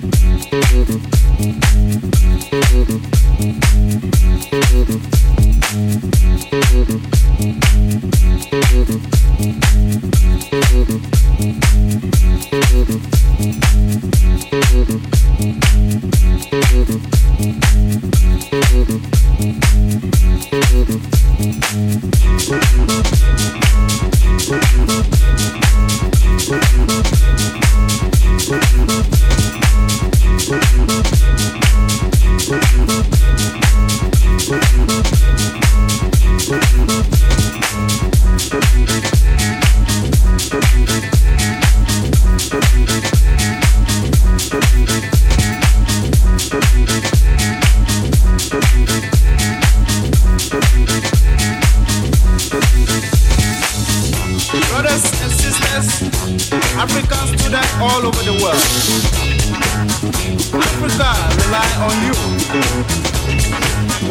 Thank you. Africa preside, rely on you.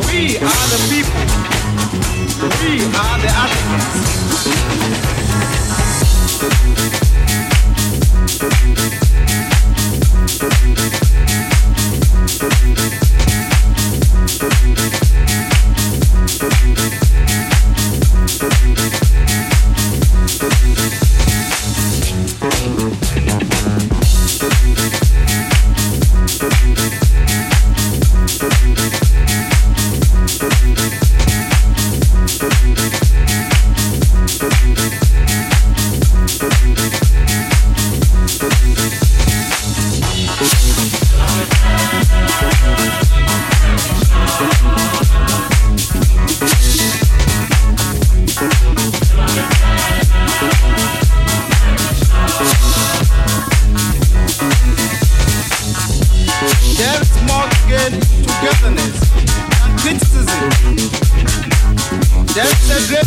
We are the people. We are the Africans.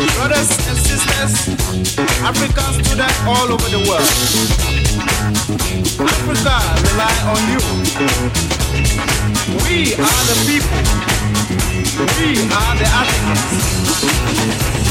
Brothers and sisters, Africans to that all over the world. Africa rely on you. We are the people. We are the Africans.